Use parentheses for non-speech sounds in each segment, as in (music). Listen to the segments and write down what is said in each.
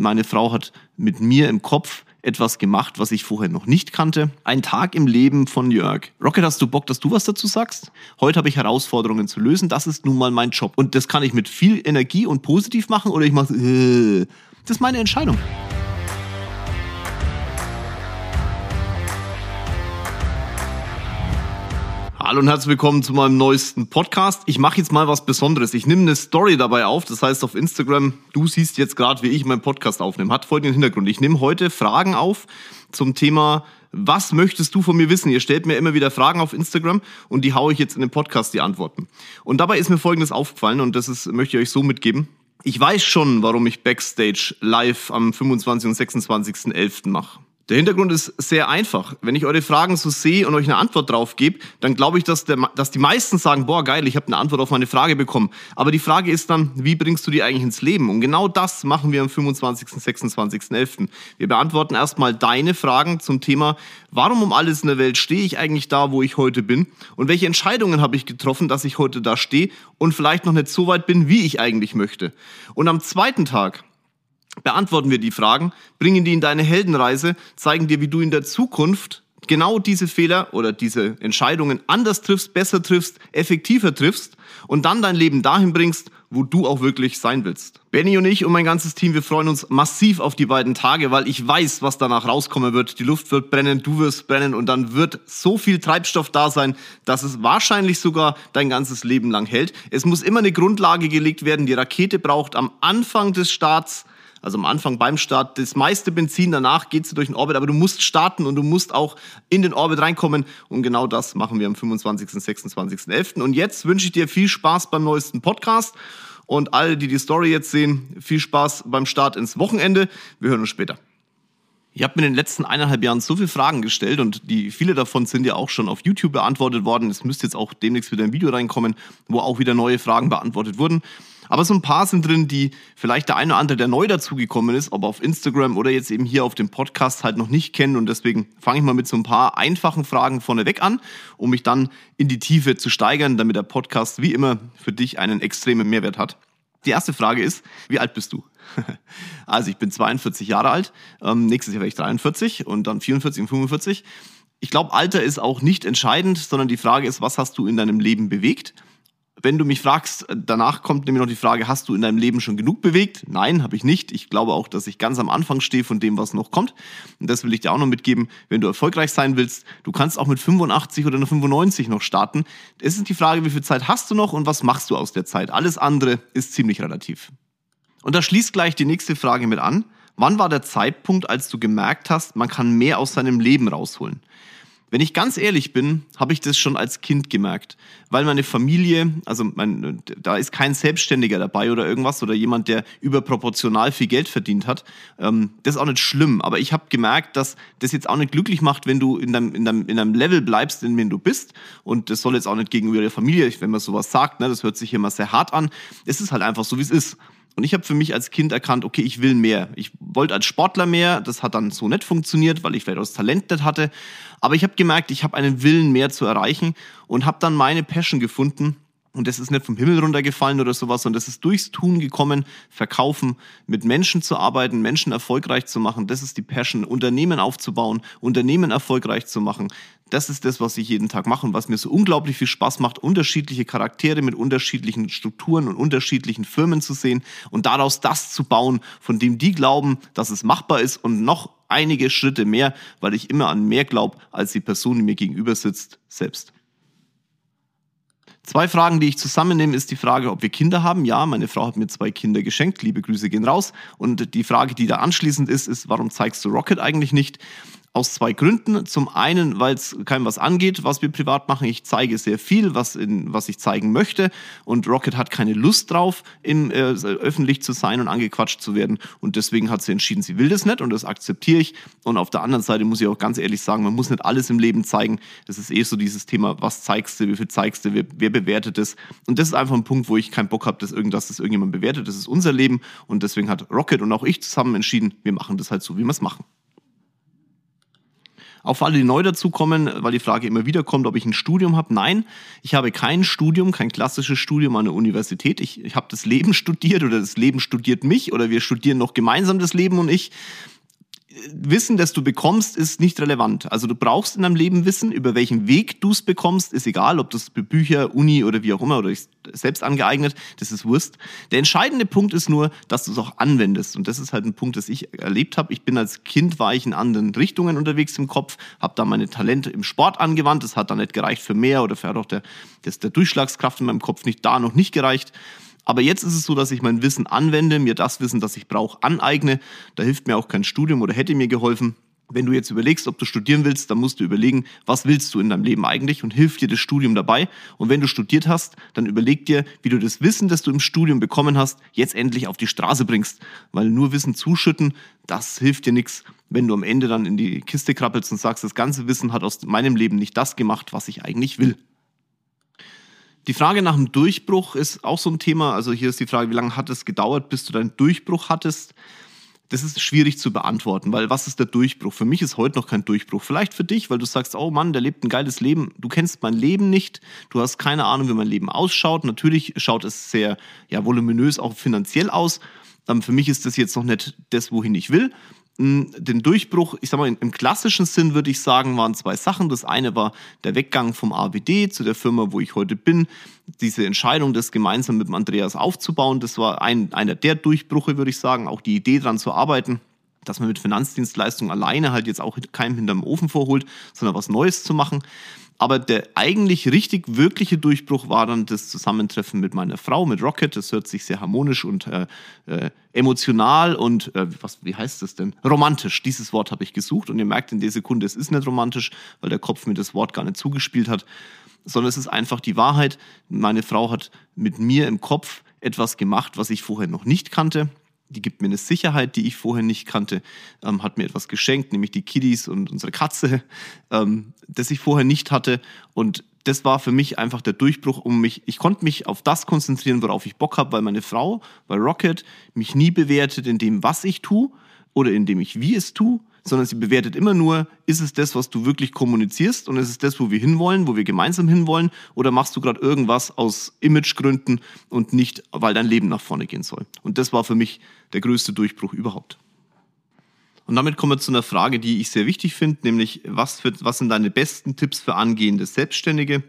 Meine Frau hat mit mir im Kopf etwas gemacht, was ich vorher noch nicht kannte. Ein Tag im Leben von Jörg. Rocket, hast du Bock, dass du was dazu sagst? Heute habe ich Herausforderungen zu lösen. Das ist nun mal mein Job. Und das kann ich mit viel Energie und positiv machen oder ich mache, äh, das ist meine Entscheidung. Hallo und herzlich willkommen zu meinem neuesten Podcast. Ich mache jetzt mal was Besonderes. Ich nehme eine Story dabei auf. Das heißt auf Instagram, du siehst jetzt gerade, wie ich meinen Podcast aufnehme. Hat folgenden Hintergrund. Ich nehme heute Fragen auf zum Thema, was möchtest du von mir wissen? Ihr stellt mir immer wieder Fragen auf Instagram und die haue ich jetzt in den Podcast, die Antworten. Und dabei ist mir Folgendes aufgefallen und das ist, möchte ich euch so mitgeben. Ich weiß schon, warum ich Backstage live am 25. und 26.11. mache. Der Hintergrund ist sehr einfach. Wenn ich eure Fragen so sehe und euch eine Antwort drauf gebe, dann glaube ich, dass, der, dass die meisten sagen, boah, geil, ich habe eine Antwort auf meine Frage bekommen. Aber die Frage ist dann, wie bringst du die eigentlich ins Leben? Und genau das machen wir am 25., 26., 11. Wir beantworten erstmal deine Fragen zum Thema, warum um alles in der Welt stehe ich eigentlich da, wo ich heute bin? Und welche Entscheidungen habe ich getroffen, dass ich heute da stehe und vielleicht noch nicht so weit bin, wie ich eigentlich möchte? Und am zweiten Tag, beantworten wir die Fragen, bringen die in deine Heldenreise, zeigen dir, wie du in der Zukunft genau diese Fehler oder diese Entscheidungen anders triffst, besser triffst, effektiver triffst und dann dein Leben dahin bringst, wo du auch wirklich sein willst. Benny und ich und mein ganzes Team, wir freuen uns massiv auf die beiden Tage, weil ich weiß, was danach rauskommen wird. Die Luft wird brennen, du wirst brennen und dann wird so viel Treibstoff da sein, dass es wahrscheinlich sogar dein ganzes Leben lang hält. Es muss immer eine Grundlage gelegt werden. Die Rakete braucht am Anfang des Starts also am Anfang beim Start das meiste Benzin, danach geht's durch den Orbit, aber du musst starten und du musst auch in den Orbit reinkommen und genau das machen wir am 25., 26., 11. Und jetzt wünsche ich dir viel Spaß beim neuesten Podcast und alle, die die Story jetzt sehen, viel Spaß beim Start ins Wochenende. Wir hören uns später. Ihr habt mir in den letzten eineinhalb Jahren so viele Fragen gestellt und die viele davon sind ja auch schon auf YouTube beantwortet worden. Es müsste jetzt auch demnächst wieder ein Video reinkommen, wo auch wieder neue Fragen beantwortet wurden. Aber so ein paar sind drin, die vielleicht der eine oder andere, der neu dazugekommen ist, ob auf Instagram oder jetzt eben hier auf dem Podcast halt noch nicht kennen. Und deswegen fange ich mal mit so ein paar einfachen Fragen vorneweg an, um mich dann in die Tiefe zu steigern, damit der Podcast wie immer für dich einen extremen Mehrwert hat. Die erste Frage ist, wie alt bist du? (laughs) Also ich bin 42 Jahre alt, ähm, nächstes Jahr werde ich 43 und dann 44 und 45. Ich glaube, Alter ist auch nicht entscheidend, sondern die Frage ist, was hast du in deinem Leben bewegt? Wenn du mich fragst, danach kommt nämlich noch die Frage, hast du in deinem Leben schon genug bewegt? Nein, habe ich nicht. Ich glaube auch, dass ich ganz am Anfang stehe von dem, was noch kommt. Und das will ich dir auch noch mitgeben. Wenn du erfolgreich sein willst, du kannst auch mit 85 oder 95 noch starten. Es ist die Frage, wie viel Zeit hast du noch und was machst du aus der Zeit? Alles andere ist ziemlich relativ. Und da schließt gleich die nächste Frage mit an. Wann war der Zeitpunkt, als du gemerkt hast, man kann mehr aus seinem Leben rausholen? Wenn ich ganz ehrlich bin, habe ich das schon als Kind gemerkt, weil meine Familie, also mein, da ist kein Selbstständiger dabei oder irgendwas oder jemand, der überproportional viel Geld verdient hat. Ähm, das ist auch nicht schlimm, aber ich habe gemerkt, dass das jetzt auch nicht glücklich macht, wenn du in deinem, in deinem, in deinem Level bleibst, in dem du bist. Und das soll jetzt auch nicht gegenüber der Familie, wenn man sowas sagt, ne, das hört sich immer sehr hart an. Es ist halt einfach so, wie es ist. Und ich habe für mich als Kind erkannt, okay, ich will mehr. Ich wollte als Sportler mehr. Das hat dann so nicht funktioniert, weil ich vielleicht das Talent nicht hatte. Aber ich habe gemerkt, ich habe einen Willen mehr zu erreichen und habe dann meine Passion gefunden. Und das ist nicht vom Himmel runtergefallen oder sowas, sondern das ist durchs Tun gekommen, verkaufen, mit Menschen zu arbeiten, Menschen erfolgreich zu machen. Das ist die Passion, Unternehmen aufzubauen, Unternehmen erfolgreich zu machen. Das ist das, was ich jeden Tag mache und was mir so unglaublich viel Spaß macht, unterschiedliche Charaktere mit unterschiedlichen Strukturen und unterschiedlichen Firmen zu sehen und daraus das zu bauen, von dem die glauben, dass es machbar ist und noch einige Schritte mehr, weil ich immer an mehr glaube als die Person, die mir gegenüber sitzt, selbst. Zwei Fragen, die ich zusammennehme, ist die Frage, ob wir Kinder haben. Ja, meine Frau hat mir zwei Kinder geschenkt. Liebe Grüße gehen raus. Und die Frage, die da anschließend ist, ist, warum zeigst du Rocket eigentlich nicht? Aus zwei Gründen. Zum einen, weil es keinem was angeht, was wir privat machen. Ich zeige sehr viel, was, in, was ich zeigen möchte. Und Rocket hat keine Lust drauf, in, äh, öffentlich zu sein und angequatscht zu werden. Und deswegen hat sie entschieden, sie will das nicht und das akzeptiere ich. Und auf der anderen Seite muss ich auch ganz ehrlich sagen, man muss nicht alles im Leben zeigen. Das ist eh so dieses Thema, was zeigst du, wie viel zeigst du, wer, wer bewertet es. Und das ist einfach ein Punkt, wo ich keinen Bock habe, dass irgendwas, das irgendjemand bewertet. Das ist unser Leben. Und deswegen hat Rocket und auch ich zusammen entschieden, wir machen das halt so, wie wir es machen. Auf alle, die neu dazukommen, weil die Frage immer wieder kommt, ob ich ein Studium habe. Nein, ich habe kein Studium, kein klassisches Studium an der Universität. Ich, ich habe das Leben (laughs) studiert oder das Leben studiert mich oder wir studieren noch gemeinsam das Leben und ich. Wissen, das du bekommst, ist nicht relevant. Also du brauchst in deinem Leben Wissen, über welchen Weg du es bekommst, ist egal, ob das Bücher, Uni oder wie auch immer oder selbst angeeignet, das ist Wurst. Der entscheidende Punkt ist nur, dass du es auch anwendest. Und das ist halt ein Punkt, das ich erlebt habe. Ich bin als Kind, war ich in anderen Richtungen unterwegs im Kopf, habe da meine Talente im Sport angewandt. Das hat dann nicht gereicht für mehr oder für auch der, das, der Durchschlagskraft in meinem Kopf nicht da, noch nicht gereicht. Aber jetzt ist es so, dass ich mein Wissen anwende, mir das Wissen, das ich brauche, aneigne. Da hilft mir auch kein Studium oder hätte mir geholfen. Wenn du jetzt überlegst, ob du studieren willst, dann musst du überlegen, was willst du in deinem Leben eigentlich und hilft dir das Studium dabei. Und wenn du studiert hast, dann überleg dir, wie du das Wissen, das du im Studium bekommen hast, jetzt endlich auf die Straße bringst. Weil nur Wissen zuschütten, das hilft dir nichts, wenn du am Ende dann in die Kiste krabbelst und sagst, das ganze Wissen hat aus meinem Leben nicht das gemacht, was ich eigentlich will. Die Frage nach dem Durchbruch ist auch so ein Thema. Also hier ist die Frage, wie lange hat es gedauert, bis du deinen Durchbruch hattest? Das ist schwierig zu beantworten, weil was ist der Durchbruch? Für mich ist heute noch kein Durchbruch. Vielleicht für dich, weil du sagst, oh Mann, der lebt ein geiles Leben. Du kennst mein Leben nicht. Du hast keine Ahnung, wie mein Leben ausschaut. Natürlich schaut es sehr ja, voluminös auch finanziell aus. Ähm, für mich ist das jetzt noch nicht das, wohin ich will den Durchbruch, ich sag mal, im klassischen Sinn würde ich sagen, waren zwei Sachen. Das eine war der Weggang vom AWD zu der Firma, wo ich heute bin. Diese Entscheidung, das gemeinsam mit dem Andreas aufzubauen, das war ein, einer der Durchbrüche, würde ich sagen. Auch die Idee daran zu arbeiten, dass man mit Finanzdienstleistungen alleine halt jetzt auch keinem hinterm Ofen vorholt, sondern was Neues zu machen. Aber der eigentlich richtig wirkliche Durchbruch war dann das Zusammentreffen mit meiner Frau, mit Rocket. Das hört sich sehr harmonisch und äh, äh, emotional und äh, was, wie heißt das denn? Romantisch. Dieses Wort habe ich gesucht und ihr merkt in der Sekunde, es ist nicht romantisch, weil der Kopf mir das Wort gar nicht zugespielt hat, sondern es ist einfach die Wahrheit. Meine Frau hat mit mir im Kopf etwas gemacht, was ich vorher noch nicht kannte die gibt mir eine Sicherheit, die ich vorher nicht kannte, ähm, hat mir etwas geschenkt, nämlich die Kiddies und unsere Katze, (laughs) ähm, das ich vorher nicht hatte. Und das war für mich einfach der Durchbruch, um mich, ich konnte mich auf das konzentrieren, worauf ich Bock habe, weil meine Frau, weil Rocket mich nie bewertet in dem, was ich tue oder in dem ich wie es tue, sondern sie bewertet immer nur, ist es das, was du wirklich kommunizierst und ist es das, wo wir hinwollen, wo wir gemeinsam hinwollen oder machst du gerade irgendwas aus Imagegründen und nicht, weil dein Leben nach vorne gehen soll. Und das war für mich der größte Durchbruch überhaupt. Und damit kommen wir zu einer Frage, die ich sehr wichtig finde, nämlich was, für, was sind deine besten Tipps für angehende Selbstständige?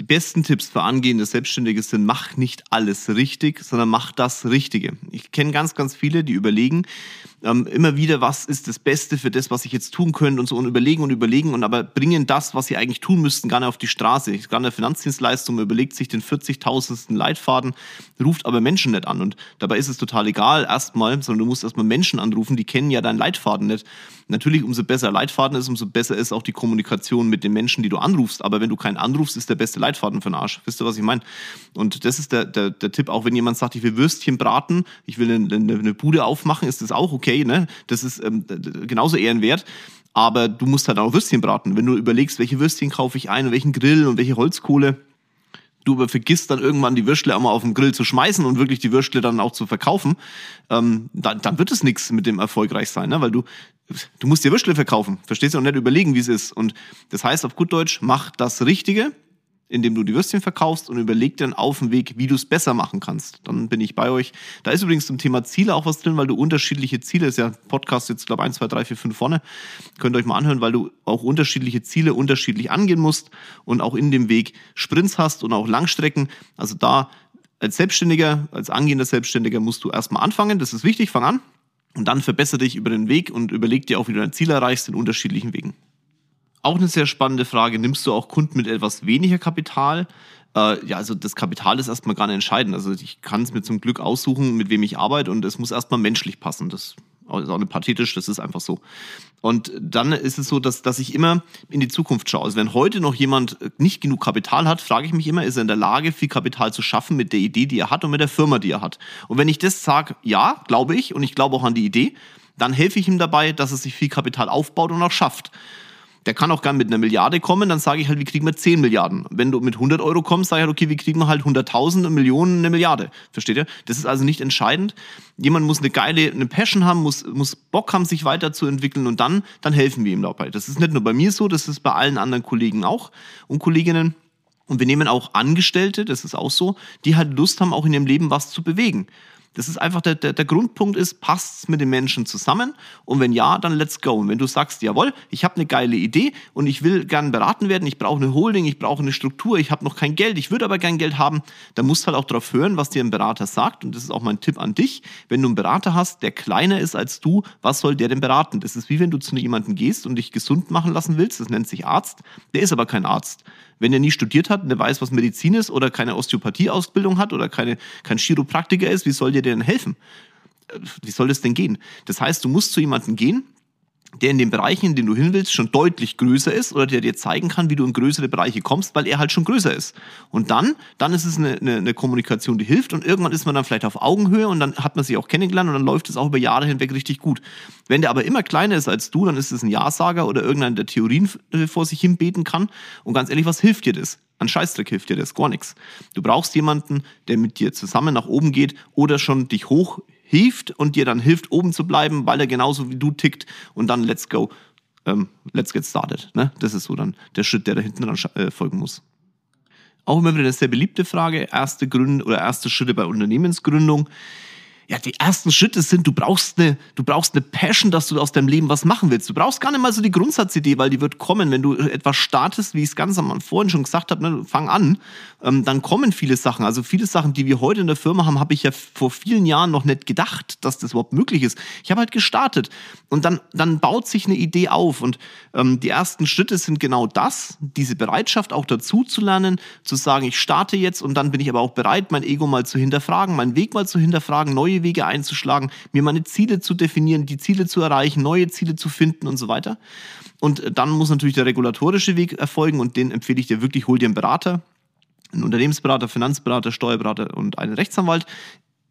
Die besten Tipps für angehende Selbstständige sind, mach nicht alles richtig, sondern mach das Richtige. Ich kenne ganz, ganz viele, die überlegen ähm, immer wieder, was ist das Beste für das, was ich jetzt tun könnte und so und überlegen und überlegen und aber bringen das, was sie eigentlich tun müssten, gar nicht auf die Straße. Gerade eine Finanzdienstleistung überlegt sich den 40.000. Leitfaden, ruft aber Menschen nicht an und dabei ist es total egal erstmal, sondern du musst erstmal Menschen anrufen, die kennen ja deinen Leitfaden nicht. Natürlich, umso besser Leitfaden ist, umso besser ist auch die Kommunikation mit den Menschen, die du anrufst. Aber wenn du keinen anrufst, ist der beste Leitfaden für den Arsch. Wisst ihr, was ich meine? Und das ist der, der, der Tipp, auch wenn jemand sagt, ich will Würstchen braten, ich will eine, eine Bude aufmachen, ist das auch okay. Ne? Das ist ähm, genauso ehrenwert. Aber du musst halt auch Würstchen braten. Wenn du überlegst, welche Würstchen kaufe ich ein und welchen Grill und welche Holzkohle, du aber vergisst dann irgendwann die Würstle auch mal auf den Grill zu schmeißen und wirklich die Würstle dann auch zu verkaufen, ähm, dann, dann wird es nichts mit dem erfolgreich sein, ne? weil du du musst dir Würstle verkaufen, verstehst du und nicht überlegen, wie es ist. Und das heißt auf gut Deutsch, mach das Richtige indem du die Würstchen verkaufst und überleg dann auf dem Weg, wie du es besser machen kannst. Dann bin ich bei euch. Da ist übrigens zum Thema Ziele auch was drin, weil du unterschiedliche Ziele, ist ja Podcast jetzt, glaube ich, 1, 2, 3, 4, 5 vorne, könnt ihr euch mal anhören, weil du auch unterschiedliche Ziele unterschiedlich angehen musst und auch in dem Weg Sprints hast und auch Langstrecken. Also da als Selbstständiger, als angehender Selbstständiger musst du erstmal anfangen. Das ist wichtig, fang an. Und dann verbessere dich über den Weg und überleg dir auch, wie du dein Ziel erreichst in unterschiedlichen Wegen. Auch eine sehr spannende Frage. Nimmst du auch Kunden mit etwas weniger Kapital? Äh, ja, also das Kapital ist erstmal gar nicht entscheidend. Also ich kann es mir zum Glück aussuchen, mit wem ich arbeite und es muss erstmal menschlich passen. Das ist auch nicht pathetisch, das ist einfach so. Und dann ist es so, dass, dass ich immer in die Zukunft schaue. Also wenn heute noch jemand nicht genug Kapital hat, frage ich mich immer, ist er in der Lage, viel Kapital zu schaffen mit der Idee, die er hat und mit der Firma, die er hat? Und wenn ich das sage, ja, glaube ich, und ich glaube auch an die Idee, dann helfe ich ihm dabei, dass er sich viel Kapital aufbaut und auch schafft. Der kann auch gern mit einer Milliarde kommen, dann sage ich halt, wie kriegen wir 10 Milliarden? Wenn du mit 100 Euro kommst, sage ich halt, okay, wie kriegen wir halt 100.000 Millionen, eine Milliarde? Versteht ihr? Das ist also nicht entscheidend. Jemand muss eine geile, eine Passion haben, muss, muss Bock haben, sich weiterzuentwickeln und dann, dann helfen wir ihm dabei. Das ist nicht nur bei mir so, das ist bei allen anderen Kollegen auch und Kolleginnen. Und wir nehmen auch Angestellte, das ist auch so, die halt Lust haben, auch in ihrem Leben was zu bewegen. Das ist einfach der, der, der Grundpunkt ist, passt es mit den Menschen zusammen? Und wenn ja, dann let's go. Und wenn du sagst, jawohl, ich habe eine geile Idee und ich will gern beraten werden, ich brauche eine Holding, ich brauche eine Struktur, ich habe noch kein Geld, ich würde aber gern Geld haben, dann musst du halt auch darauf hören, was dir ein Berater sagt. Und das ist auch mein Tipp an dich. Wenn du einen Berater hast, der kleiner ist als du, was soll der denn beraten? Das ist wie wenn du zu jemandem gehst und dich gesund machen lassen willst, das nennt sich Arzt, der ist aber kein Arzt wenn er nie studiert hat, der weiß, was Medizin ist oder keine Osteopathieausbildung hat oder keine, kein Chiropraktiker ist, wie soll dir denn helfen? Wie soll das denn gehen? Das heißt, du musst zu jemandem gehen, der in den Bereichen, in denen du hin willst, schon deutlich größer ist oder der dir zeigen kann, wie du in größere Bereiche kommst, weil er halt schon größer ist. Und dann, dann ist es eine, eine, eine Kommunikation, die hilft und irgendwann ist man dann vielleicht auf Augenhöhe und dann hat man sich auch kennengelernt und dann läuft es auch über Jahre hinweg richtig gut. Wenn der aber immer kleiner ist als du, dann ist es ein Ja-Sager oder irgendeiner, der Theorien vor sich hin beten kann. Und ganz ehrlich, was hilft dir das? An Scheißdreck hilft dir das gar nichts. Du brauchst jemanden, der mit dir zusammen nach oben geht oder schon dich hoch hilft und dir dann hilft, oben zu bleiben, weil er genauso wie du tickt und dann let's go, ähm, let's get started. Ne? Das ist so dann der Schritt, der da hinten dran äh, folgen muss. Auch immer wieder eine sehr beliebte Frage, erste Gründe oder erste Schritte bei Unternehmensgründung ja, die ersten Schritte sind, du brauchst eine, du brauchst eine Passion, dass du aus deinem Leben was machen willst. Du brauchst gar nicht mal so die Grundsatzidee, weil die wird kommen, wenn du etwas startest, wie ich es ganz am vorhin schon gesagt habe, ne, fang an, ähm, dann kommen viele Sachen. Also viele Sachen, die wir heute in der Firma haben, habe ich ja vor vielen Jahren noch nicht gedacht, dass das überhaupt möglich ist. Ich habe halt gestartet und dann, dann baut sich eine Idee auf und ähm, die ersten Schritte sind genau das, diese Bereitschaft auch dazu zu lernen, zu sagen, ich starte jetzt und dann bin ich aber auch bereit, mein Ego mal zu hinterfragen, meinen Weg mal zu hinterfragen, neue neue Wege einzuschlagen, mir meine Ziele zu definieren, die Ziele zu erreichen, neue Ziele zu finden und so weiter. Und dann muss natürlich der regulatorische Weg erfolgen und den empfehle ich dir wirklich, hol dir einen Berater, einen Unternehmensberater, Finanzberater, Steuerberater und einen Rechtsanwalt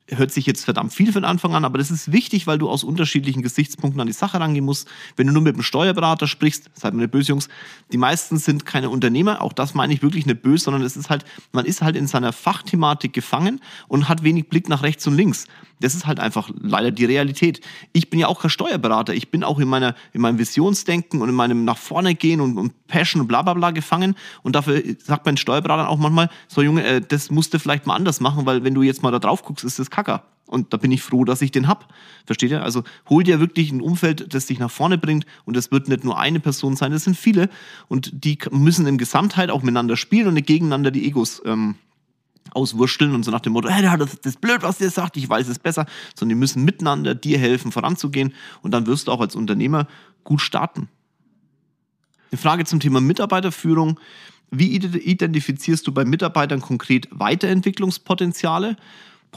hört sich jetzt verdammt viel den Anfang an, aber das ist wichtig, weil du aus unterschiedlichen Gesichtspunkten an die Sache rangehen musst. Wenn du nur mit einem Steuerberater sprichst, seid mir nicht böse, Jungs, die meisten sind keine Unternehmer, auch das meine ich wirklich nicht böse, sondern es ist halt, man ist halt in seiner Fachthematik gefangen und hat wenig Blick nach rechts und links. Das ist halt einfach leider die Realität. Ich bin ja auch kein Steuerberater, ich bin auch in meiner, in meinem Visionsdenken und in meinem nach vorne gehen und, und Passion und bla bla bla gefangen und dafür sagt mein Steuerberater auch manchmal, so Junge, äh, das musst du vielleicht mal anders machen, weil wenn du jetzt mal da drauf guckst, ist das Kacker. Und da bin ich froh, dass ich den hab. Versteht ihr? Also hol dir wirklich ein Umfeld, das dich nach vorne bringt. Und das wird nicht nur eine Person sein, das sind viele. Und die müssen in Gesamtheit auch miteinander spielen und nicht gegeneinander die Egos ähm, auswurschteln und so nach dem Motto, hey, das ist blöd, was der sagt, ich weiß es besser. Sondern die müssen miteinander dir helfen, voranzugehen. Und dann wirst du auch als Unternehmer gut starten. Eine Frage zum Thema Mitarbeiterführung. Wie identifizierst du bei Mitarbeitern konkret Weiterentwicklungspotenziale?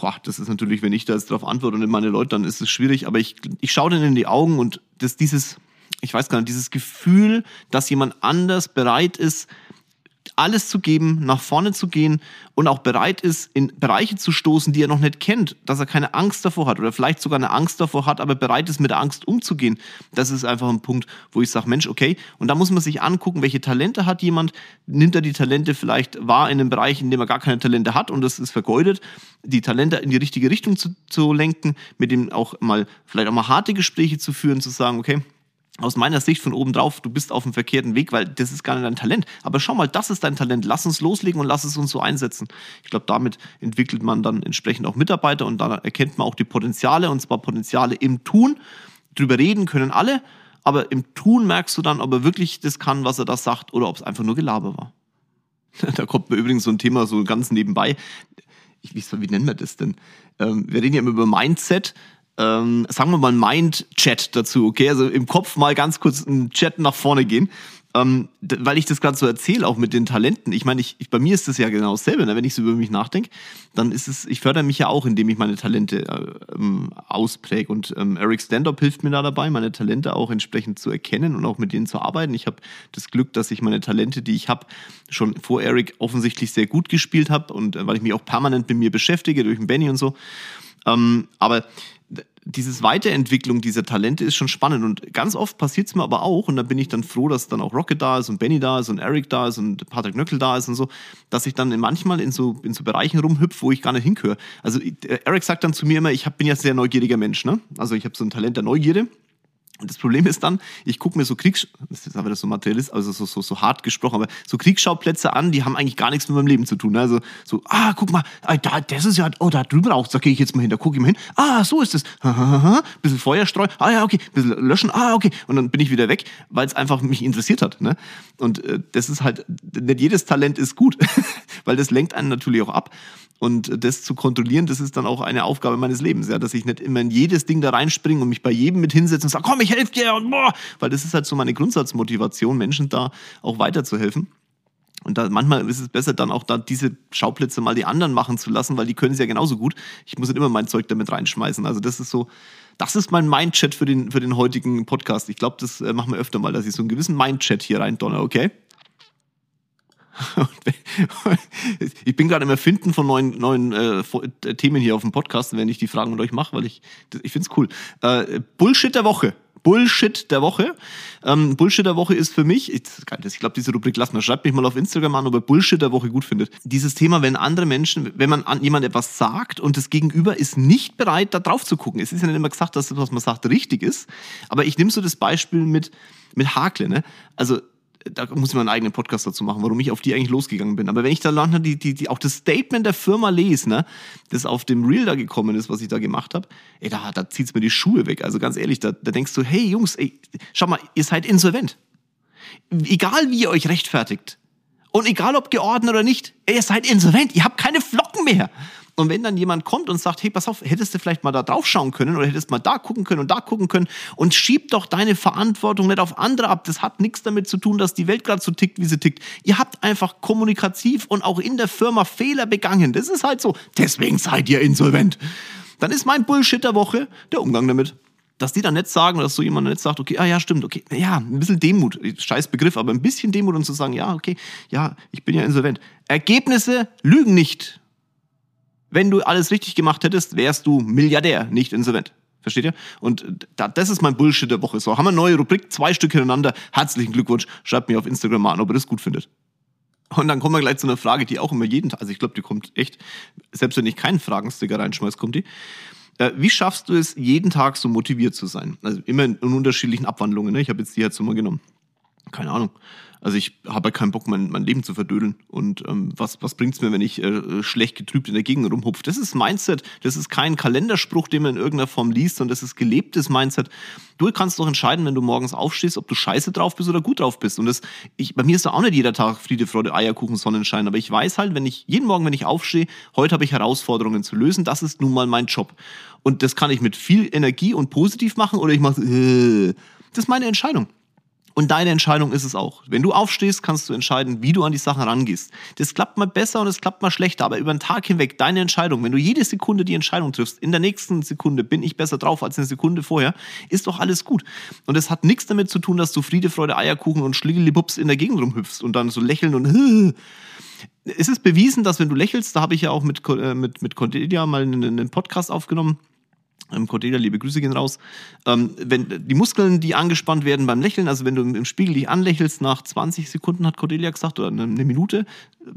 Boah, das ist natürlich, wenn ich da jetzt darauf antworte und meine Leute, dann ist es schwierig, aber ich, ich schaue denen in die Augen und das, dieses, ich weiß gar nicht, dieses Gefühl, dass jemand anders bereit ist, alles zu geben, nach vorne zu gehen und auch bereit ist, in Bereiche zu stoßen, die er noch nicht kennt, dass er keine Angst davor hat oder vielleicht sogar eine Angst davor hat, aber bereit ist, mit der Angst umzugehen. Das ist einfach ein Punkt, wo ich sage, Mensch, okay, und da muss man sich angucken, welche Talente hat jemand, nimmt er die Talente vielleicht wahr in einem Bereich, in dem er gar keine Talente hat und das ist vergeudet, die Talente in die richtige Richtung zu, zu lenken, mit dem auch mal, vielleicht auch mal harte Gespräche zu führen, zu sagen, okay, aus meiner Sicht von oben drauf, du bist auf dem verkehrten Weg, weil das ist gar nicht dein Talent. Aber schau mal, das ist dein Talent. Lass uns loslegen und lass es uns so einsetzen. Ich glaube, damit entwickelt man dann entsprechend auch Mitarbeiter und dann erkennt man auch die Potenziale und zwar Potenziale im Tun. Drüber reden können alle, aber im Tun merkst du dann, ob er wirklich das kann, was er da sagt oder ob es einfach nur Gelaber war. (laughs) da kommt mir übrigens so ein Thema so ganz nebenbei. Ich, wie, wie nennen wir das denn? Ähm, wir reden ja immer über Mindset ähm, sagen wir mal, Mind-Chat dazu, okay? Also im Kopf mal ganz kurz einen Chat nach vorne gehen. Ähm, weil ich das gerade so erzähle, auch mit den Talenten. Ich meine, ich, ich, bei mir ist das ja genau dasselbe. Ne? Wenn ich so über mich nachdenke, dann ist es, ich fördere mich ja auch, indem ich meine Talente äh, ähm, auspräge. Und ähm, Eric Standup hilft mir da dabei, meine Talente auch entsprechend zu erkennen und auch mit denen zu arbeiten. Ich habe das Glück, dass ich meine Talente, die ich habe, schon vor Eric offensichtlich sehr gut gespielt habe und äh, weil ich mich auch permanent mit mir beschäftige, durch den Benny und so. Ähm, aber dieses Weiterentwicklung dieser Talente ist schon spannend und ganz oft passiert es mir aber auch und da bin ich dann froh, dass dann auch Rocket da ist und Benny da ist und Eric da ist und Patrick Nöckel da ist und so, dass ich dann manchmal in so, in so Bereichen rumhüpfe, wo ich gar nicht hinhöre. Also Eric sagt dann zu mir immer, ich hab, bin ja sehr neugieriger Mensch, ne? Also ich habe so ein Talent der Neugierde und das Problem ist dann, ich gucke mir so Kriegs, das ist aber so Materialist, also so, so, so hart gesprochen, aber so Kriegsschauplätze an, die haben eigentlich gar nichts mit meinem Leben zu tun. Ne? Also so, ah, guck mal, ah, da, das ist ja, oh, da drüber auch, da gehe ich jetzt mal hin, da gucke ich mal hin, ah, so ist es, bisschen Feuerstreu, ah ja, okay, bisschen löschen, ah, okay, und dann bin ich wieder weg, weil es einfach mich interessiert hat. Ne? Und äh, das ist halt, nicht jedes Talent ist gut, (laughs) weil das lenkt einen natürlich auch ab. Und das zu kontrollieren, das ist dann auch eine Aufgabe meines Lebens, ja, dass ich nicht immer in jedes Ding da reinspringe und mich bei jedem mit hinsetze und sage, komm, ich helfe dir und boah, weil das ist halt so meine Grundsatzmotivation, Menschen da auch weiterzuhelfen. Und da manchmal ist es besser, dann auch da diese Schauplätze mal die anderen machen zu lassen, weil die können es ja genauso gut. Ich muss nicht immer mein Zeug damit reinschmeißen. Also das ist so, das ist mein Mindchat für den, für den heutigen Podcast. Ich glaube, das äh, machen wir öfter mal, dass ich so einen gewissen Mindchat hier rein donner, okay? (laughs) ich bin gerade im Erfinden von neuen, neuen äh, Themen hier auf dem Podcast, wenn ich die Fragen mit euch mache, weil ich, ich finde es cool. Äh, Bullshit der Woche. Bullshit der Woche. Ähm, Bullshit der Woche ist für mich, ich, ich glaube, diese Rubrik lassen wir. Schreibt mich mal auf Instagram an, ob ihr Bullshit der Woche gut findet. Dieses Thema, wenn andere Menschen, wenn man an jemand etwas sagt und das Gegenüber ist nicht bereit, da drauf zu gucken. Es ist ja nicht immer gesagt, dass das, was man sagt, richtig ist. Aber ich nehme so das Beispiel mit, mit Hakle. Ne? Also da muss ich mal einen eigenen Podcast dazu machen, warum ich auf die eigentlich losgegangen bin. Aber wenn ich da die, die, die, auch das Statement der Firma lese, ne, das auf dem Reel da gekommen ist, was ich da gemacht habe, ey, da, da zieht's mir die Schuhe weg. Also ganz ehrlich, da, da denkst du, hey Jungs, ey, schau mal, ihr seid insolvent. Egal wie ihr euch rechtfertigt. Und egal ob geordnet oder nicht, ey, ihr seid insolvent, ihr habt keine Flocken mehr. Und wenn dann jemand kommt und sagt, hey, pass auf, hättest du vielleicht mal da drauf schauen können oder hättest mal da gucken können und da gucken können und schieb doch deine Verantwortung nicht auf andere ab. Das hat nichts damit zu tun, dass die Welt gerade so tickt, wie sie tickt. Ihr habt einfach kommunikativ und auch in der Firma Fehler begangen. Das ist halt so. Deswegen seid ihr insolvent. Dann ist mein Bullshit der Woche der Umgang damit dass die dann nicht sagen, dass so jemand nicht sagt, okay, ah ja, stimmt, okay, ja, ein bisschen Demut, scheiß Begriff, aber ein bisschen Demut und zu sagen, ja, okay, ja, ich bin ja insolvent. Ergebnisse lügen nicht. Wenn du alles richtig gemacht hättest, wärst du Milliardär, nicht insolvent. Versteht ihr? Und das ist mein Bullshit der Woche. So, haben wir eine neue Rubrik, zwei Stück hintereinander. Herzlichen Glückwunsch. Schreibt mir auf Instagram mal an, ob ihr das gut findet. Und dann kommen wir gleich zu einer Frage, die auch immer jeden Tag, also ich glaube, die kommt echt, selbst wenn ich keinen Fragensticker reinschmeiß, kommt die. Äh, wie schaffst du es, jeden Tag so motiviert zu sein? Also immer in, unterschiedlichen Abwandlungen. Ne? Ich habe jetzt die jetzt mal genommen. Keine Ahnung. Also ich habe keinen Bock, mein, mein Leben zu verdödeln. Und ähm, was, was bringt's mir, wenn ich äh, schlecht getrübt in der Gegend rumhupf? Das ist Mindset. Das ist kein Kalenderspruch, den man in irgendeiner Form liest, sondern das ist gelebtes Mindset. Du kannst doch entscheiden, wenn du morgens aufstehst, ob du scheiße drauf bist oder gut drauf bist. Und das, ich, bei mir ist da auch nicht jeder Tag Friede, Freude, Eierkuchen, Sonnenschein. Aber ich weiß halt, wenn ich jeden Morgen, wenn ich aufstehe, heute habe ich Herausforderungen zu lösen. Das ist nun mal mein Job. Und das kann ich mit viel Energie und positiv machen oder ich mache, äh, das ist meine Entscheidung. Und deine Entscheidung ist es auch. Wenn du aufstehst, kannst du entscheiden, wie du an die Sachen rangehst. Das klappt mal besser und es klappt mal schlechter, aber über den Tag hinweg deine Entscheidung, wenn du jede Sekunde die Entscheidung triffst, in der nächsten Sekunde bin ich besser drauf als eine Sekunde vorher, ist doch alles gut. Und es hat nichts damit zu tun, dass du Friede, Freude, Eierkuchen und Schliggelibups in der Gegend rumhüpfst und dann so lächeln und (laughs) es ist bewiesen, dass wenn du lächelst, da habe ich ja auch mit, äh, mit, mit Cordelia mal einen, einen Podcast aufgenommen, ähm, Cordelia, liebe Grüße gehen raus. Ähm, wenn die Muskeln, die angespannt werden beim Lächeln, also wenn du im Spiegel dich anlächelst, nach 20 Sekunden hat Cordelia gesagt, oder eine, Minute,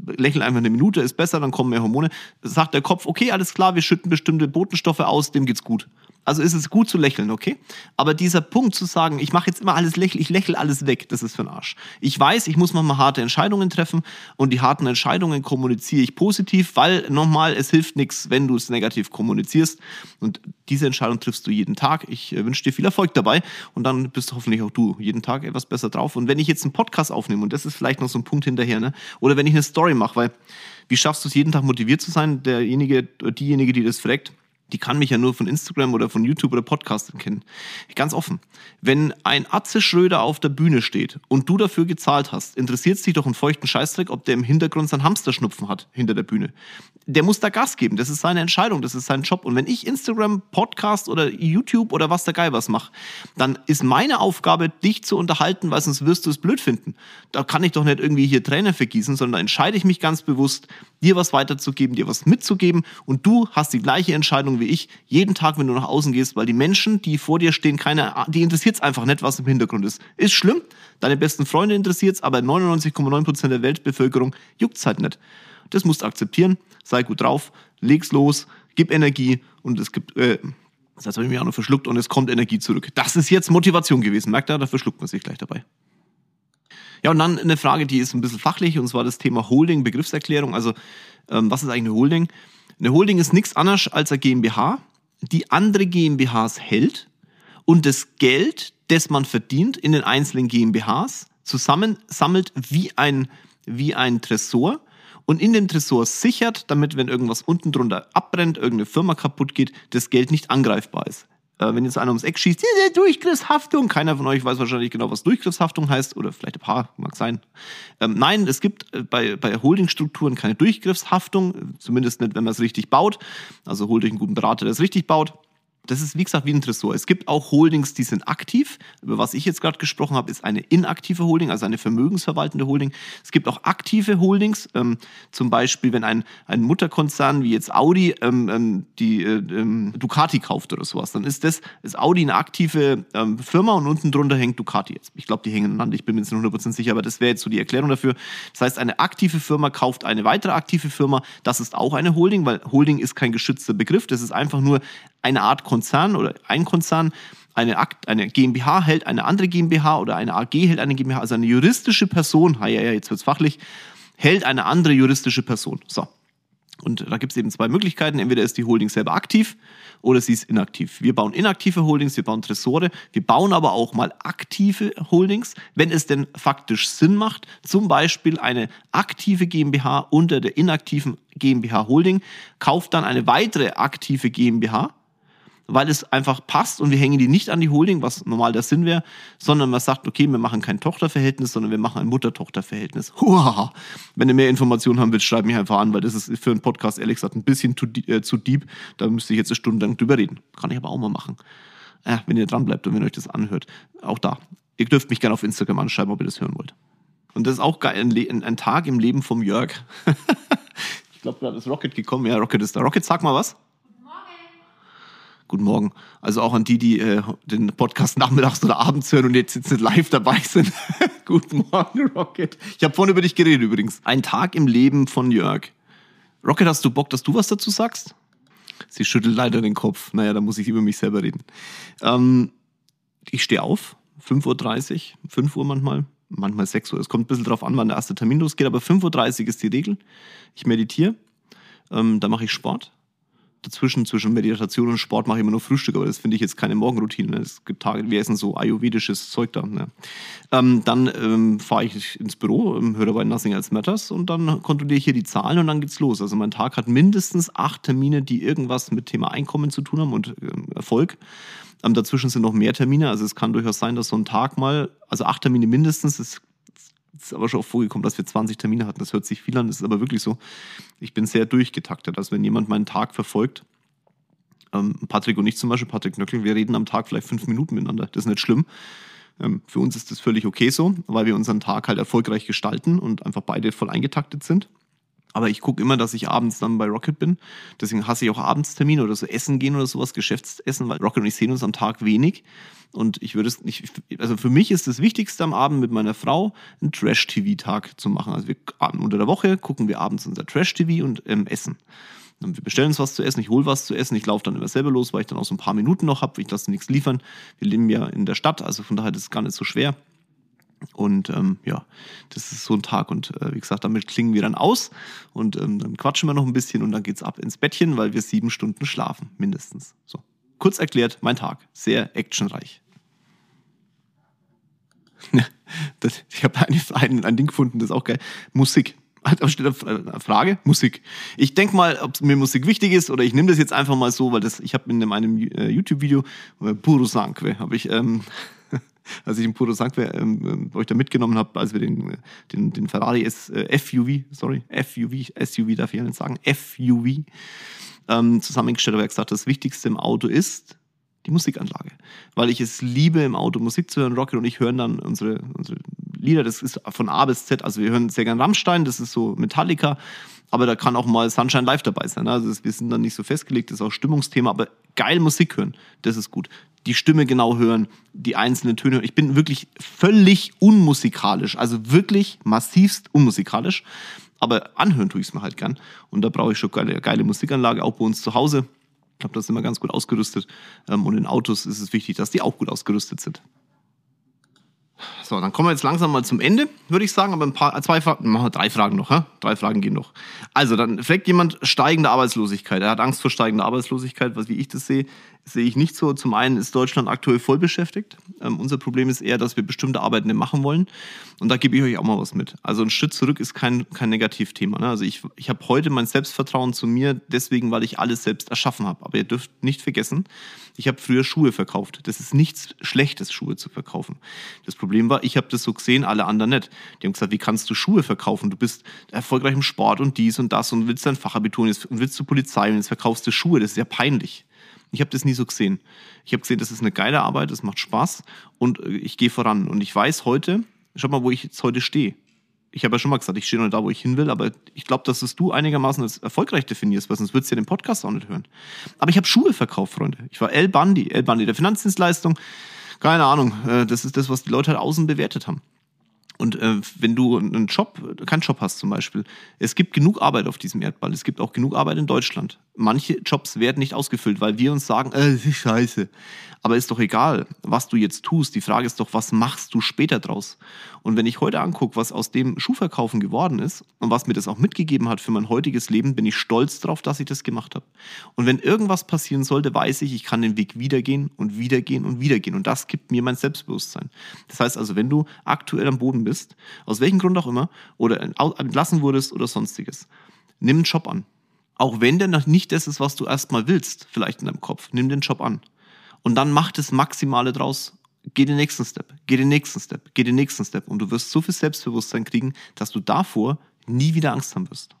lächel einfach eine Minute, ist besser, dann kommen mehr Hormone, sagt der Kopf, okay, alles klar, wir schütten bestimmte Botenstoffe aus, dem geht's gut. Also ist es gut zu lächeln, okay? Aber dieser Punkt zu sagen, ich mache jetzt immer alles lächeln, ich lächle alles weg, das ist für den Arsch. Ich weiß, ich muss manchmal harte Entscheidungen treffen und die harten Entscheidungen kommuniziere ich positiv, weil nochmal, es hilft nichts, wenn du es negativ kommunizierst. Und diese Entscheidung triffst du jeden Tag. Ich äh, wünsche dir viel Erfolg dabei und dann bist hoffentlich auch du jeden Tag etwas besser drauf. Und wenn ich jetzt einen Podcast aufnehme, und das ist vielleicht noch so ein Punkt hinterher, ne? oder wenn ich eine Story mache, weil wie schaffst du es jeden Tag motiviert zu sein? Derjenige, diejenige, die das fragt, die kann mich ja nur von Instagram oder von YouTube oder Podcast kennen. Ganz offen. Wenn ein Atze Schröder auf der Bühne steht und du dafür gezahlt hast, interessiert es dich doch einen feuchten Scheißdreck, ob der im Hintergrund seinen Hamsterschnupfen hat hinter der Bühne. Der muss da Gas geben. Das ist seine Entscheidung. Das ist sein Job. Und wenn ich Instagram, Podcast oder YouTube oder was der Geil was mache, dann ist meine Aufgabe, dich zu unterhalten, weil sonst wirst du es blöd finden. Da kann ich doch nicht irgendwie hier Tränen vergießen, sondern entscheide ich mich ganz bewusst, dir was weiterzugeben, dir was mitzugeben und du hast die gleiche Entscheidung, so wie ich, jeden Tag, wenn du nach außen gehst, weil die Menschen, die vor dir stehen, keine, die interessiert es einfach nicht, was im Hintergrund ist. Ist schlimm, deine besten Freunde interessiert es, aber 99,9% der Weltbevölkerung juckt es halt nicht. Das musst du akzeptieren, sei gut drauf, leg's los, gib Energie und es gibt, äh, das habe ich mich auch noch verschluckt und es kommt Energie zurück. Das ist jetzt Motivation gewesen, merkt ihr? Da verschluckt man sich gleich dabei. Ja, und dann eine Frage, die ist ein bisschen fachlich, und zwar das Thema Holding, Begriffserklärung. Also, ähm, was ist eigentlich eine Holding? Eine Holding ist nichts anderes als eine GmbH, die andere GmbHs hält und das Geld, das man verdient in den einzelnen GmbHs, zusammensammelt wie ein, wie ein Tresor und in dem Tresor sichert, damit, wenn irgendwas unten drunter abbrennt, irgendeine Firma kaputt geht, das Geld nicht angreifbar ist. Äh, wenn jetzt einer ums Eck schießt, diese Durchgriffshaftung, keiner von euch weiß wahrscheinlich genau, was Durchgriffshaftung heißt, oder vielleicht ein paar, mag sein. Ähm, nein, es gibt äh, bei, bei Holdingstrukturen keine Durchgriffshaftung, zumindest nicht, wenn man es richtig baut. Also holt euch einen guten Berater, der es richtig baut. Das ist, wie gesagt, wie ein Tresor. Es gibt auch Holdings, die sind aktiv. Über was ich jetzt gerade gesprochen habe, ist eine inaktive Holding, also eine vermögensverwaltende Holding. Es gibt auch aktive Holdings. Ähm, zum Beispiel, wenn ein, ein Mutterkonzern wie jetzt Audi ähm, ähm die äh, ähm, Ducati kauft oder sowas, dann ist das ist Audi eine aktive ähm, Firma und unten drunter hängt Ducati jetzt. Ich glaube, die hängen aneinander. Ich bin mir jetzt nicht 100% sicher, aber das wäre jetzt so die Erklärung dafür. Das heißt, eine aktive Firma kauft eine weitere aktive Firma. Das ist auch eine Holding, weil Holding ist kein geschützter Begriff. Das ist einfach nur eine Art Konzern oder ein Konzern, eine, Akt, eine GmbH hält eine andere GmbH oder eine AG hält eine GmbH, also eine juristische Person, ja, ja, jetzt wird's fachlich, hält eine andere juristische Person. So. Und da gibt es eben zwei Möglichkeiten. Entweder ist die Holding selber aktiv oder sie ist inaktiv. Wir bauen inaktive Holdings, wir bauen Tresore, wir bauen aber auch mal aktive Holdings, wenn es denn faktisch Sinn macht. Zum Beispiel eine aktive GmbH unter der inaktiven GmbH Holding kauft dann eine weitere aktive GmbH weil es einfach passt und wir hängen die nicht an die Holding, was normal der Sinn wäre, sondern man sagt, okay, wir machen kein Tochterverhältnis, sondern wir machen ein Mutter-Tochter-Verhältnis. Wenn ihr mehr Informationen haben willst, schreibt mich einfach an, weil das ist für einen Podcast ehrlich gesagt ein bisschen zu, äh, zu deep. Da müsste ich jetzt eine Stunde lang drüber reden. Kann ich aber auch mal machen. Äh, wenn ihr dran bleibt und wenn euch das anhört. Auch da. Ihr dürft mich gerne auf Instagram anschreiben, ob ihr das hören wollt. Und das ist auch geil, ein, ein Tag im Leben vom Jörg. (laughs) ich glaube, da ist Rocket gekommen. Ja, Rocket ist da. Rocket, sag mal was. Guten Morgen. Also auch an die, die äh, den Podcast nachmittags oder abends hören und jetzt, jetzt nicht live dabei sind. (laughs) Guten Morgen, Rocket. Ich habe vorhin über dich geredet übrigens. Ein Tag im Leben von Jörg. Rocket, hast du Bock, dass du was dazu sagst? Sie schüttelt leider den Kopf. Naja, da muss ich über mich selber reden. Ähm, ich stehe auf, 5.30 Uhr, 5 Uhr manchmal, manchmal 6 Uhr. Es kommt ein bisschen drauf an, wann der erste Termin losgeht, aber 5.30 Uhr ist die Regel. Ich meditiere, ähm, da mache ich Sport dazwischen, zwischen Meditation und Sport mache ich immer nur Frühstück, aber das finde ich jetzt keine Morgenroutine. Es gibt Tage, wir essen so ayurvedisches Zeug da. Ne? Ähm, dann ähm, fahre ich ins Büro, ähm, höre dabei Nothing Else Matters und dann kontrolliere ich hier die Zahlen und dann geht's los. Also mein Tag hat mindestens acht Termine, die irgendwas mit Thema Einkommen zu tun haben und ähm, Erfolg. Ähm, dazwischen sind noch mehr Termine, also es kann durchaus sein, dass so ein Tag mal, also acht Termine mindestens, das ist aber schon oft vorgekommen, dass wir 20 Termine hatten. Das hört sich viel an, das ist aber wirklich so. Ich bin sehr durchgetaktet. Also wenn jemand meinen Tag verfolgt, ähm, Patrick und ich zum Beispiel, Patrick Nöckel, wir reden am Tag vielleicht fünf Minuten miteinander. Das ist nicht schlimm. Ähm, für uns ist das völlig okay so, weil wir unseren Tag halt erfolgreich gestalten und einfach beide voll eingetaktet sind. Aber ich gucke immer, dass ich abends dann bei Rocket bin. Deswegen hasse ich auch Abendstermine oder so Essen gehen oder sowas, Geschäftsessen, weil Rocket und ich sehen uns am Tag wenig. Und ich würde es nicht, also für mich ist das Wichtigste am Abend mit meiner Frau, einen Trash-TV-Tag zu machen. Also wir unter der Woche gucken wir abends unser Trash-TV und ähm, essen. Und wir bestellen uns was zu essen, ich hole was zu essen, ich laufe dann immer selber los, weil ich dann auch so ein paar Minuten noch habe, ich lasse nichts liefern. Wir leben ja in der Stadt, also von daher ist es gar nicht so schwer. Und ähm, ja, das ist so ein Tag. Und äh, wie gesagt, damit klingen wir dann aus und ähm, dann quatschen wir noch ein bisschen und dann geht's ab ins Bettchen, weil wir sieben Stunden schlafen, mindestens. So. Kurz erklärt, mein Tag. Sehr actionreich. (laughs) ich habe ein, ein, Ding gefunden, das ist auch geil. Musik. Da steht eine Frage, Musik. Ich denke mal, ob mir Musik wichtig ist oder ich nehme das jetzt einfach mal so, weil das, ich habe in einem äh, YouTube-Video, äh, Puro Sankwe, habe ich ähm, (laughs) als ich in Puro Sanque ähm, euch da mitgenommen habe, als wir den, den, den Ferrari S, äh, FUV, sorry, FUV, SUV darf ich ja nicht sagen, FUV ähm, zusammengestellt habe, gesagt, das Wichtigste im Auto ist die Musikanlage. Weil ich es liebe, im Auto Musik zu hören. Rocket und ich hören dann unsere, unsere Lieder, das ist von A bis Z. Also wir hören sehr gern Rammstein, das ist so Metallica. Aber da kann auch mal Sunshine Live dabei sein. Ne? Also wir sind dann nicht so festgelegt, das ist auch Stimmungsthema, aber geil Musik hören, das ist gut. Die Stimme genau hören, die einzelnen Töne hören. Ich bin wirklich völlig unmusikalisch, also wirklich massivst unmusikalisch. Aber anhören tue ich es mir halt gern. Und da brauche ich schon geile, geile Musikanlage, auch bei uns zu Hause. Ich glaube, da sind wir ganz gut ausgerüstet. Ähm, und in Autos ist es wichtig, dass die auch gut ausgerüstet sind. So, dann kommen wir jetzt langsam mal zum Ende, würde ich sagen. Aber ein paar, zwei Fragen, machen wir drei Fragen noch. Hä? Drei Fragen gehen noch. Also, dann fragt jemand steigende Arbeitslosigkeit. Er hat Angst vor steigender Arbeitslosigkeit. Was wie ich das sehe, sehe ich nicht so. Zum einen ist Deutschland aktuell voll beschäftigt. Ähm, unser Problem ist eher, dass wir bestimmte Arbeiten machen wollen. Und da gebe ich euch auch mal was mit. Also ein Schritt zurück ist kein, kein Negativthema. Ne? Also ich, ich habe heute mein Selbstvertrauen zu mir, deswegen, weil ich alles selbst erschaffen habe. Aber ihr dürft nicht vergessen, ich habe früher Schuhe verkauft. Das ist nichts Schlechtes, Schuhe zu verkaufen. Das Problem war, ich habe das so gesehen, alle anderen nicht. Die haben gesagt, wie kannst du Schuhe verkaufen? Du bist erfolgreich im Sport und dies und das und willst dein Fachabitur und willst zur Polizei und jetzt verkaufst du Schuhe. Das ist ja peinlich. Ich habe das nie so gesehen. Ich habe gesehen, das ist eine geile Arbeit, das macht Spaß und äh, ich gehe voran. Und ich weiß heute, schau mal, wo ich jetzt heute stehe. Ich habe ja schon mal gesagt, ich stehe noch da, wo ich hin will, aber ich glaube, dass es du einigermaßen als erfolgreich definierst, weil sonst würdest du ja den Podcast auch nicht hören. Aber ich habe Schuhe verkauft, Freunde. Ich war El Bandi, El Bandi der Finanzdienstleistung. Keine Ahnung, äh, das ist das, was die Leute halt außen bewertet haben. Und äh, wenn du einen Job, keinen Job hast zum Beispiel, es gibt genug Arbeit auf diesem Erdball, es gibt auch genug Arbeit in Deutschland. Manche Jobs werden nicht ausgefüllt, weil wir uns sagen, äh, das ist scheiße. Aber ist doch egal, was du jetzt tust. Die Frage ist doch, was machst du später draus? Und wenn ich heute angucke, was aus dem Schuhverkaufen geworden ist und was mir das auch mitgegeben hat für mein heutiges Leben, bin ich stolz darauf, dass ich das gemacht habe. Und wenn irgendwas passieren sollte, weiß ich, ich kann den Weg wiedergehen und wiedergehen und wiedergehen. Und das gibt mir mein Selbstbewusstsein. Das heißt also, wenn du aktuell am Boden bist, aus welchem Grund auch immer, oder entlassen wurdest oder sonstiges, nimm einen Job an. Auch wenn der noch nicht das ist, was du erstmal willst, vielleicht in deinem Kopf, nimm den Job an. Und dann mach das Maximale draus. Geh den nächsten Step, geh den nächsten Step, geh den nächsten Step. Und du wirst so viel Selbstbewusstsein kriegen, dass du davor nie wieder Angst haben wirst.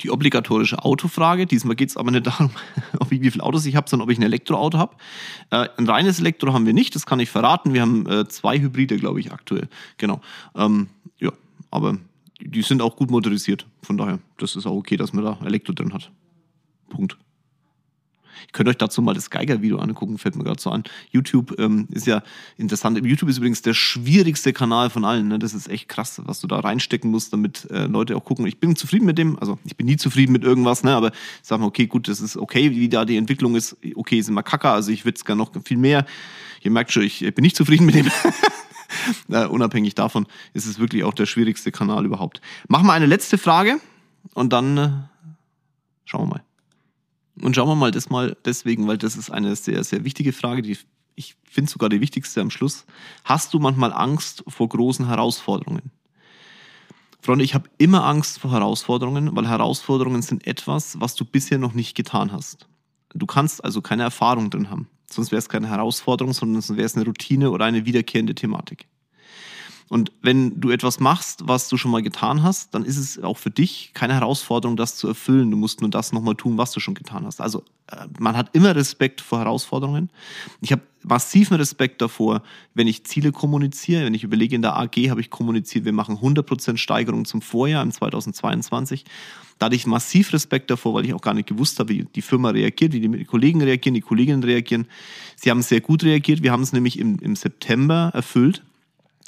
Die obligatorische Autofrage. Diesmal geht es aber nicht darum, (laughs) ob ich wie viele Autos ich habe, sondern ob ich ein Elektroauto habe. Äh, ein reines Elektro haben wir nicht, das kann ich verraten. Wir haben äh, zwei Hybride, glaube ich, aktuell. Genau. Ähm, ja, aber die sind auch gut motorisiert. Von daher, das ist auch okay, dass man da Elektro drin hat. Punkt. Ich könnte euch dazu mal das Geiger-Video angucken, fällt mir gerade so an. YouTube ähm, ist ja interessant. YouTube ist übrigens der schwierigste Kanal von allen. Ne? Das ist echt krass, was du da reinstecken musst, damit äh, Leute auch gucken. Ich bin zufrieden mit dem, also ich bin nie zufrieden mit irgendwas, ne? aber ich sag mal, okay, gut, das ist okay, wie da die Entwicklung ist. Okay, ist immer kacker, also ich würde es gerne noch viel mehr. Ihr merkt schon, ich bin nicht zufrieden mit dem. (laughs) äh, unabhängig davon ist es wirklich auch der schwierigste Kanal überhaupt. Machen wir eine letzte Frage und dann äh, schauen wir mal. Und schauen wir mal das mal deswegen, weil das ist eine sehr, sehr wichtige Frage, die ich finde sogar die wichtigste am Schluss. Hast du manchmal Angst vor großen Herausforderungen? Freunde, ich habe immer Angst vor Herausforderungen, weil Herausforderungen sind etwas, was du bisher noch nicht getan hast. Du kannst also keine Erfahrung drin haben. Sonst wäre es keine Herausforderung, sondern sonst wäre es eine Routine oder eine wiederkehrende Thematik. Und wenn du etwas machst, was du schon mal getan hast, dann ist es auch für dich keine Herausforderung, das zu erfüllen. Du musst nur das nochmal tun, was du schon getan hast. Also äh, man hat immer Respekt vor Herausforderungen. Ich habe massiven Respekt davor, wenn ich Ziele kommuniziere. Wenn ich überlege, in der AG habe ich kommuniziert, wir machen 100% Steigerung zum Vorjahr im 2022. Da hatte ich massiv Respekt davor, weil ich auch gar nicht gewusst habe, wie die Firma reagiert, wie die Kollegen reagieren, die Kolleginnen reagieren. Sie haben sehr gut reagiert. Wir haben es nämlich im, im September erfüllt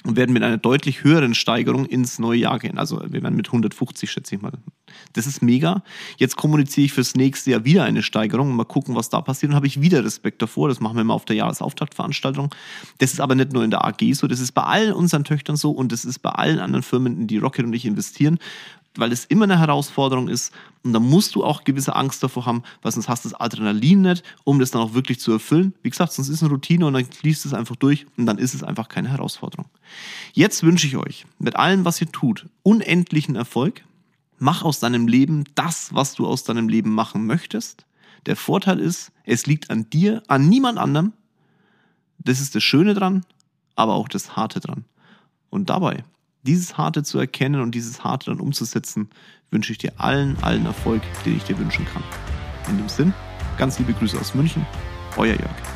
und werden mit einer deutlich höheren Steigerung ins neue Jahr gehen. Also wir werden mit 150, schätze ich mal. Das ist mega. Jetzt kommuniziere ich fürs nächste Jahr wieder eine Steigerung und mal gucken, was da passiert. Und habe ich wieder Respekt davor. Das machen wir immer auf der Jahresauftaktveranstaltung. Das ist aber nicht nur in der AG so, das ist bei allen unseren Töchtern so und das ist bei allen anderen Firmen, in die Rocket und ich investieren weil es immer eine Herausforderung ist und da musst du auch gewisse Angst davor haben, weil sonst hast du das Adrenalin nicht, um das dann auch wirklich zu erfüllen. Wie gesagt, sonst ist es eine Routine und dann fließt es einfach durch und dann ist es einfach keine Herausforderung. Jetzt wünsche ich euch mit allem, was ihr tut, unendlichen Erfolg. Mach aus deinem Leben das, was du aus deinem Leben machen möchtest. Der Vorteil ist, es liegt an dir, an niemand anderem. Das ist das Schöne dran, aber auch das Harte dran. Und dabei dieses Harte zu erkennen und dieses Harte dann umzusetzen, wünsche ich dir allen, allen Erfolg, den ich dir wünschen kann. In dem Sinn, ganz liebe Grüße aus München, euer Jörg.